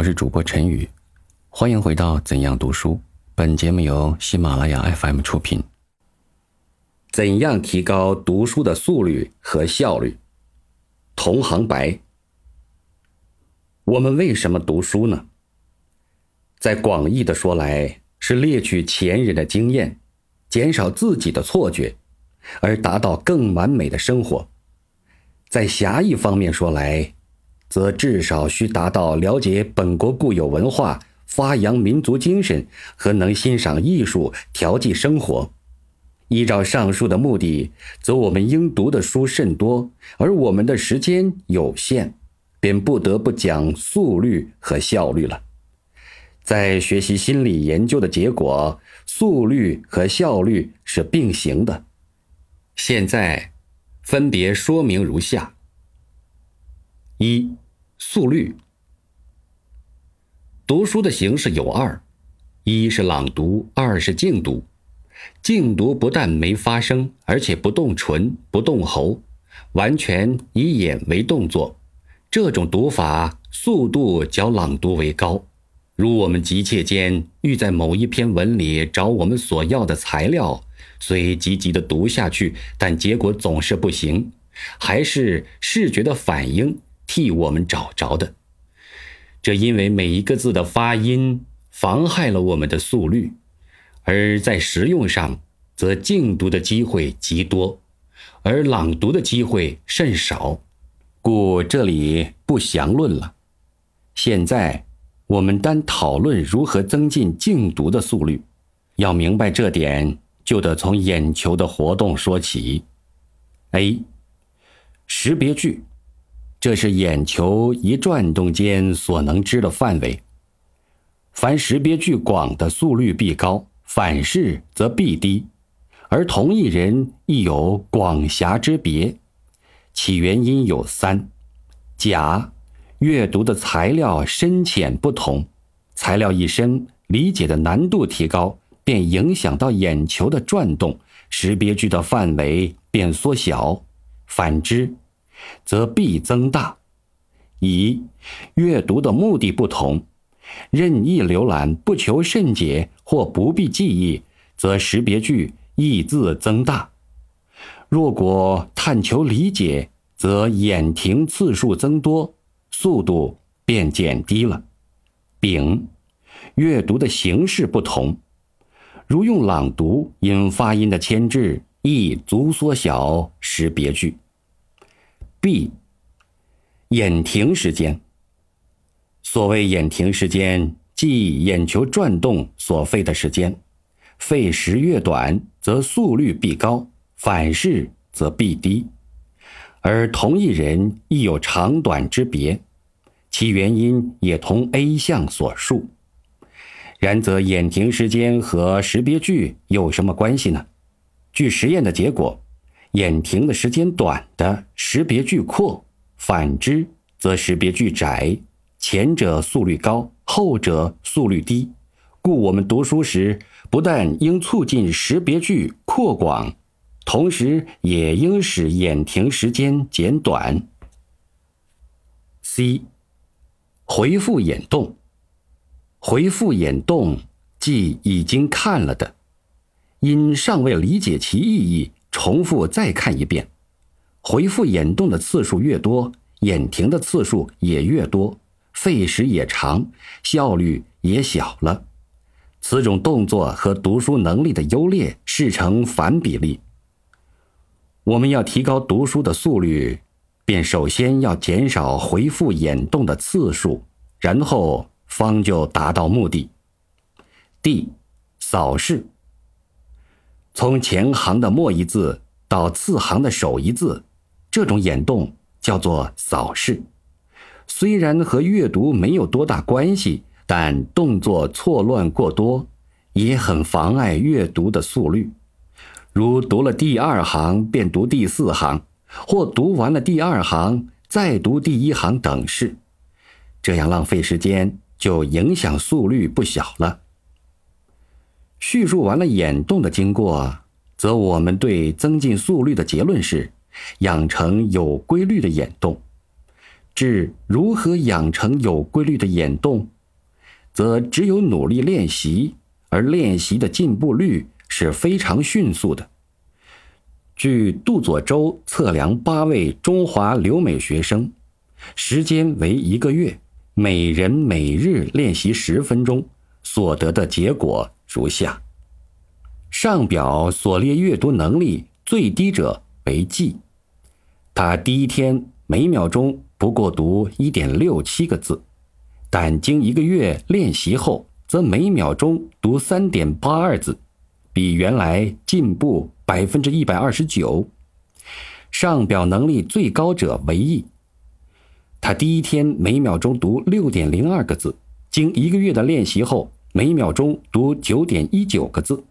我是主播陈宇，欢迎回到《怎样读书》。本节目由喜马拉雅 FM 出品。怎样提高读书的速率和效率？同行白。我们为什么读书呢？在广义的说来，是猎取前人的经验，减少自己的错觉，而达到更完美的生活；在狭义方面说来，则至少需达到了解本国固有文化、发扬民族精神和能欣赏艺术、调剂生活。依照上述的目的，则我们应读的书甚多，而我们的时间有限，便不得不讲速率和效率了。在学习心理研究的结果，速率和效率是并行的。现在，分别说明如下。一、速率。读书的形式有二：一是朗读，二是静读。静读不但没发声，而且不动唇、不动喉，完全以眼为动作。这种读法速度较朗读为高。如我们急切间欲在某一篇文里找我们所要的材料，虽积极地读下去，但结果总是不行，还是视觉的反应。替我们找着的，这因为每一个字的发音妨害了我们的速率，而在实用上，则静读的机会极多，而朗读的机会甚少，故这里不详论了。现在我们单讨论如何增进静读的速率，要明白这点，就得从眼球的活动说起。A，识别句。这是眼球一转动间所能知的范围。凡识别句广的速率必高，反视则必低，而同一人亦有广狭之别。其原因有三：甲，阅读的材料深浅不同，材料一深，理解的难度提高，便影响到眼球的转动，识别句的范围便缩小。反之。则必增大。乙，阅读的目的不同，任意浏览不求甚解或不必记忆，则识别句意字增大；若果探求理解，则眼停次数增多，速度便减低了。丙，阅读的形式不同，如用朗读，因发音的牵制，亦足缩小识别句。B，眼停时间。所谓眼停时间，即眼球转动所费的时间，费时越短，则速率必高；反视则必低。而同一人亦有长短之别，其原因也同 A 项所述。然则眼停时间和识别距有什么关系呢？据实验的结果。眼停的时间短的识别句阔，反之则识别句窄。前者速率高，后者速率低。故我们读书时，不但应促进识别句扩广，同时也应使眼停时间减短。C，回复眼动。回复眼动，即已经看了的，因尚未理解其意义。重复再看一遍，回复眼动的次数越多，眼停的次数也越多，费时也长，效率也小了。此种动作和读书能力的优劣是成反比例。我们要提高读书的速率，便首先要减少回复眼动的次数，然后方就达到目的。D，扫视。从前行的末一字到次行的首一字，这种眼动叫做扫视。虽然和阅读没有多大关系，但动作错乱过多，也很妨碍阅读的速率。如读了第二行便读第四行，或读完了第二行再读第一行等式，这样浪费时间，就影响速率不小了。叙述完了眼动的经过，则我们对增进速率的结论是：养成有规律的眼动。至如何养成有规律的眼动，则只有努力练习，而练习的进步率是非常迅速的。据杜佐周测量八位中华留美学生，时间为一个月，每人每日练习十分钟，所得的结果如下：上表所列阅读能力最低者为 G，，他第一天每秒钟不过读一点六七个字，但经一个月练习后，则每秒钟读三点八二字，比原来进步。百分之一百二十九，上表能力最高者为 E，。他第一天每秒钟读六点零二个字，经一个月的练习后，每秒钟读九点一九个字，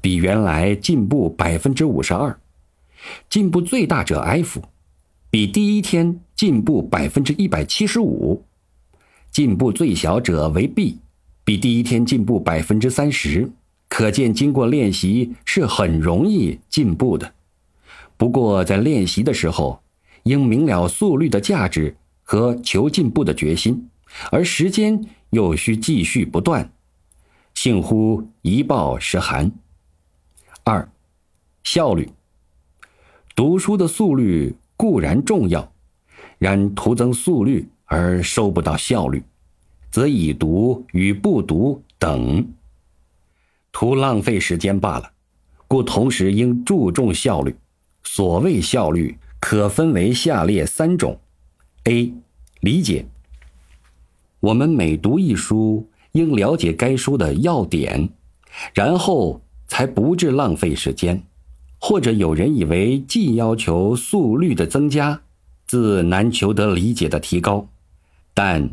比原来进步百分之五十二。进步最大者 F，比第一天进步百分之一百七十五。进步最小者为 B，比第一天进步百分之三十。可见，经过练习是很容易进步的。不过，在练习的时候，应明了速率的价值和求进步的决心，而时间又需继续不断。近乎一报十寒。二，效率。读书的速率固然重要，然徒增速率而收不到效率，则已读与不读等。徒浪费时间罢了，故同时应注重效率。所谓效率，可分为下列三种：A. 理解。我们每读一书，应了解该书的要点，然后才不致浪费时间。或者有人以为，既要求速率的增加，自难求得理解的提高。但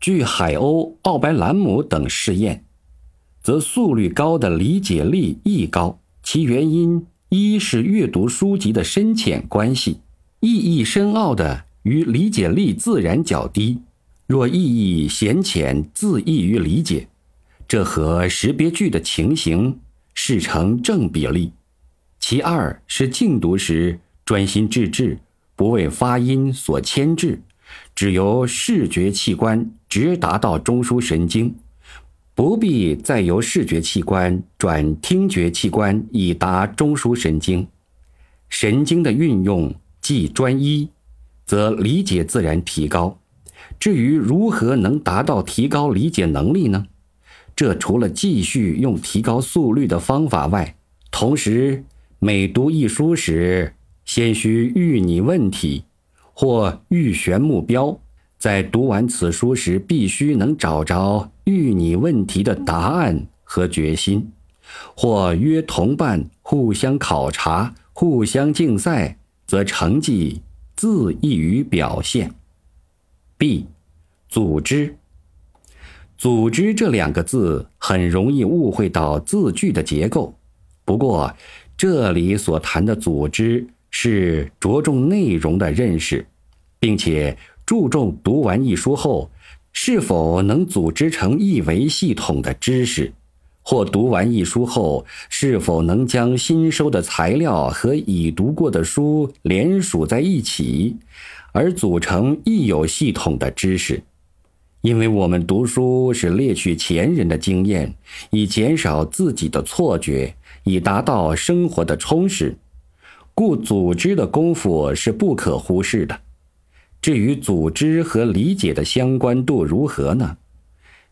据海鸥、奥白兰姆等试验。则速率高的理解力亦高，其原因一是阅读书籍的深浅关系，意义深奥的与理解力自然较低；若意义显浅，自易于理解，这和识别句的情形是成正比例。其二是静读时专心致志，不为发音所牵制，只由视觉器官直达到中枢神经。不必再由视觉器官转听觉器官以达中枢神经，神经的运用既专一，则理解自然提高。至于如何能达到提高理解能力呢？这除了继续用提高速率的方法外，同时每读一书时，先需预拟问题或预选目标。在读完此书时，必须能找着遇你问题的答案和决心，或约同伴互相考察、互相竞赛，则成绩自易于表现。B，组织。组织这两个字很容易误会到字句的结构，不过这里所谈的组织是着重内容的认识，并且。注重读完一书后，是否能组织成一维系统的知识，或读完一书后，是否能将新收的材料和已读过的书连属在一起，而组成亦有系统的知识。因为我们读书是列取前人的经验，以减少自己的错觉，以达到生活的充实，故组织的功夫是不可忽视的。至于组织和理解的相关度如何呢？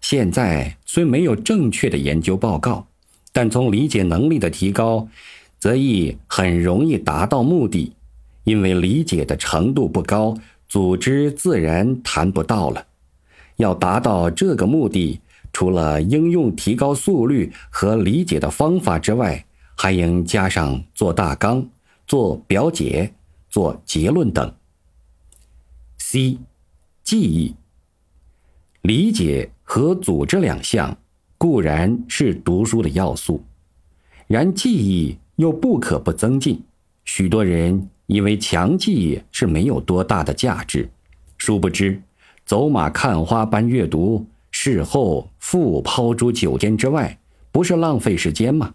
现在虽没有正确的研究报告，但从理解能力的提高，则亦很容易达到目的。因为理解的程度不高，组织自然谈不到了。要达到这个目的，除了应用提高速率和理解的方法之外，还应加上做大纲、做表解、做结论等。C，记忆、理解和组织两项固然是读书的要素，然记忆又不可不增进。许多人以为强记是没有多大的价值，殊不知走马看花般阅读，事后复抛诸九天之外，不是浪费时间吗？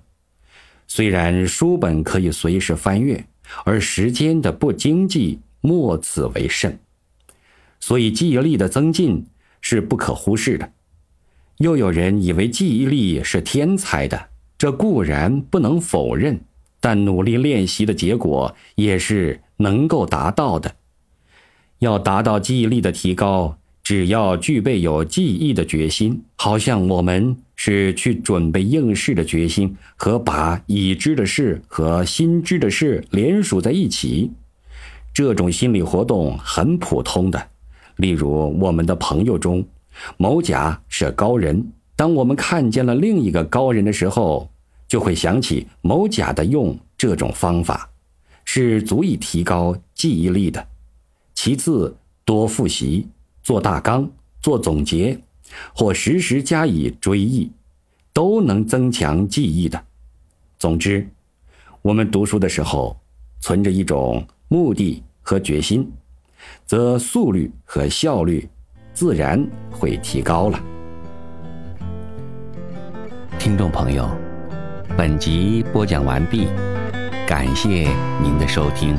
虽然书本可以随时翻阅，而时间的不经济，莫此为甚。所以记忆力的增进是不可忽视的。又有人以为记忆力是天才的，这固然不能否认，但努力练习的结果也是能够达到的。要达到记忆力的提高，只要具备有记忆的决心，好像我们是去准备应试的决心，和把已知的事和新知的事连属在一起，这种心理活动很普通的。例如，我们的朋友中，某甲是高人，当我们看见了另一个高人的时候，就会想起某甲的用这种方法，是足以提高记忆力的。其次，多复习、做大纲、做总结，或时时加以追忆，都能增强记忆的。总之，我们读书的时候，存着一种目的和决心，则速率和效率自然会提高了。听众朋友，本集播讲完毕，感谢您的收听。